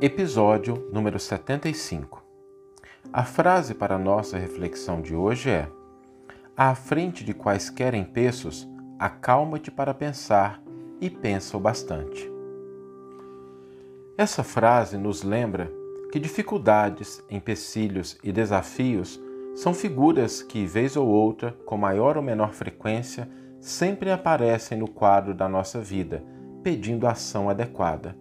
Episódio número 75. A frase para nossa reflexão de hoje é: À frente de quaisquer empeços, acalma-te para pensar e pensa o bastante. Essa frase nos lembra que dificuldades, empecilhos e desafios são figuras que, vez ou outra, com maior ou menor frequência, sempre aparecem no quadro da nossa vida, pedindo ação adequada.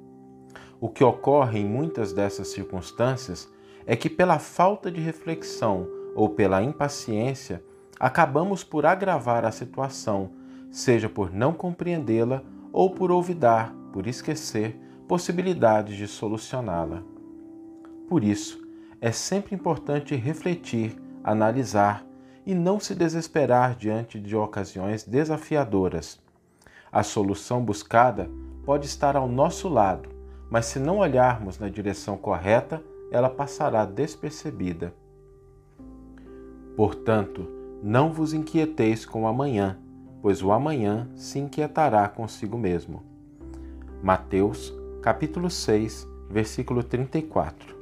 O que ocorre em muitas dessas circunstâncias é que, pela falta de reflexão ou pela impaciência, acabamos por agravar a situação, seja por não compreendê-la ou por olvidar, por esquecer, possibilidades de solucioná-la. Por isso, é sempre importante refletir, analisar e não se desesperar diante de ocasiões desafiadoras. A solução buscada pode estar ao nosso lado, mas se não olharmos na direção correta, ela passará despercebida. Portanto, não vos inquieteis com o amanhã, pois o amanhã se inquietará consigo mesmo. Mateus, capítulo 6, versículo 34.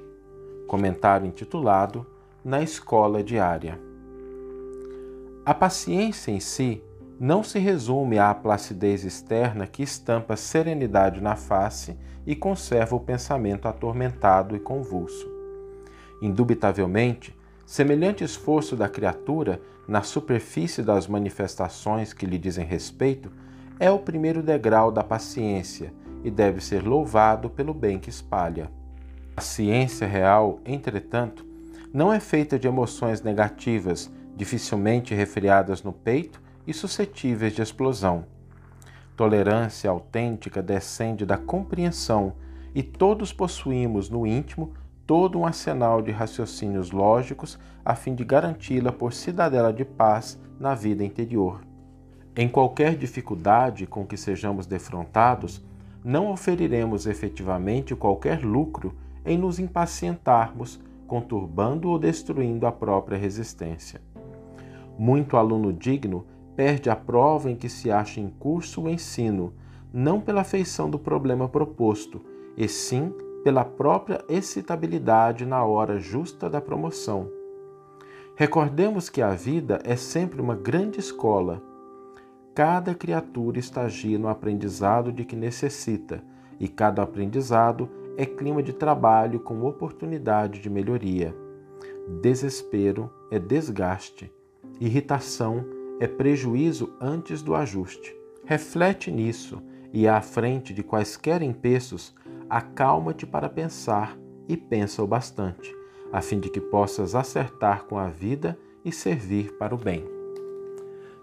Comentário intitulado Na Escola Diária. A paciência em si não se resume à placidez externa que estampa serenidade na face e conserva o pensamento atormentado e convulso. Indubitavelmente, semelhante esforço da criatura na superfície das manifestações que lhe dizem respeito é o primeiro degrau da paciência e deve ser louvado pelo bem que espalha. A ciência real, entretanto, não é feita de emoções negativas, dificilmente refriadas no peito e suscetíveis de explosão. Tolerância autêntica descende da compreensão e todos possuímos no íntimo todo um arsenal de raciocínios lógicos a fim de garanti-la por cidadela de paz na vida interior. Em qualquer dificuldade com que sejamos defrontados, não oferiremos efetivamente qualquer lucro em nos impacientarmos, conturbando ou destruindo a própria resistência. Muito aluno digno perde a prova em que se acha em curso o ensino, não pela feição do problema proposto, e sim pela própria excitabilidade na hora justa da promoção. Recordemos que a vida é sempre uma grande escola. Cada criatura estagia no aprendizado de que necessita, e cada aprendizado é clima de trabalho com oportunidade de melhoria. Desespero é desgaste, irritação é prejuízo antes do ajuste. Reflete nisso e, à frente de quaisquer empeços, acalma-te para pensar e pensa o bastante, a fim de que possas acertar com a vida e servir para o bem.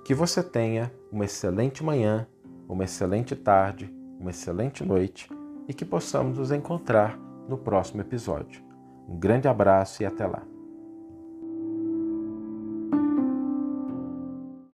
Que você tenha uma excelente manhã, uma excelente tarde, uma excelente noite e que possamos nos encontrar no próximo episódio. Um grande abraço e até lá.